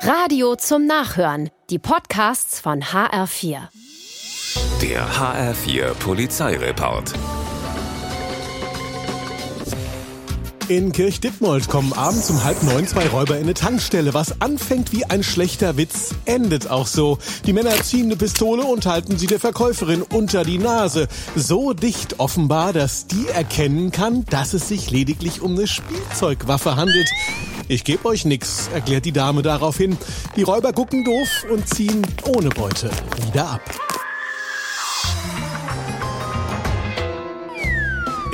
Radio zum Nachhören. Die Podcasts von HR4. Der HR4 Polizeireport. In Kirchdittmold kommen abends um halb neun zwei Räuber in eine Tankstelle. Was anfängt wie ein schlechter Witz, endet auch so. Die Männer ziehen eine Pistole und halten sie der Verkäuferin unter die Nase. So dicht offenbar, dass die erkennen kann, dass es sich lediglich um eine Spielzeugwaffe handelt. Ich geb euch nix, erklärt die Dame daraufhin. Die Räuber gucken doof und ziehen ohne Beute wieder ab.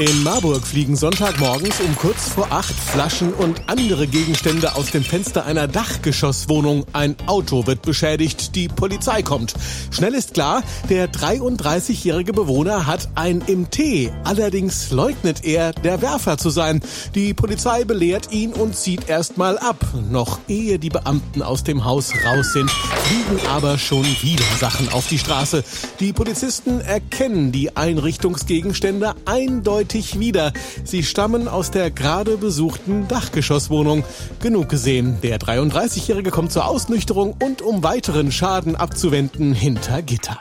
In Marburg fliegen Sonntagmorgens um kurz vor acht Flaschen und andere Gegenstände aus dem Fenster einer Dachgeschosswohnung. Ein Auto wird beschädigt, die Polizei kommt. Schnell ist klar, der 33-jährige Bewohner hat ein Tee. Allerdings leugnet er, der Werfer zu sein. Die Polizei belehrt ihn und zieht erstmal ab. Noch ehe die Beamten aus dem Haus raus sind, fliegen aber schon wieder Sachen auf die Straße. Die Polizisten erkennen die Einrichtungsgegenstände eindeutig eindeutig wieder. Sie stammen aus der gerade besuchten Dachgeschosswohnung. Genug gesehen. Der 33-Jährige kommt zur Ausnüchterung und um weiteren Schaden abzuwenden hinter Gitter.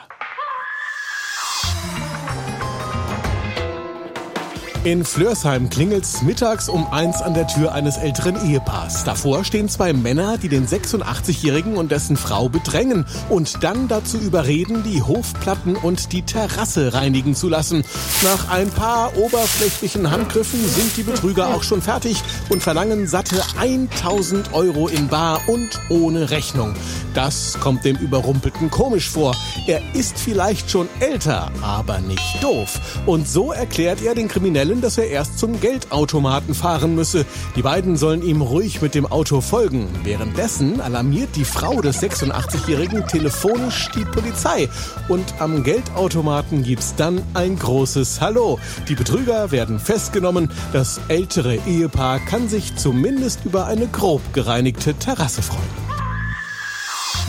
In Flörsheim klingelt's mittags um eins an der Tür eines älteren Ehepaars. Davor stehen zwei Männer, die den 86-Jährigen und dessen Frau bedrängen und dann dazu überreden, die Hofplatten und die Terrasse reinigen zu lassen. Nach ein paar oberflächlichen Handgriffen sind die Betrüger auch schon fertig und verlangen satte 1000 Euro in Bar und ohne Rechnung. Das kommt dem Überrumpelten komisch vor. Er ist vielleicht schon älter, aber nicht doof. Und so erklärt er den Kriminellen, dass er erst zum Geldautomaten fahren müsse. Die beiden sollen ihm ruhig mit dem Auto folgen. Währenddessen alarmiert die Frau des 86-Jährigen telefonisch die Polizei. Und am Geldautomaten gibt's dann ein großes Hallo. Die Betrüger werden festgenommen. Das ältere Ehepaar kann sich zumindest über eine grob gereinigte Terrasse freuen.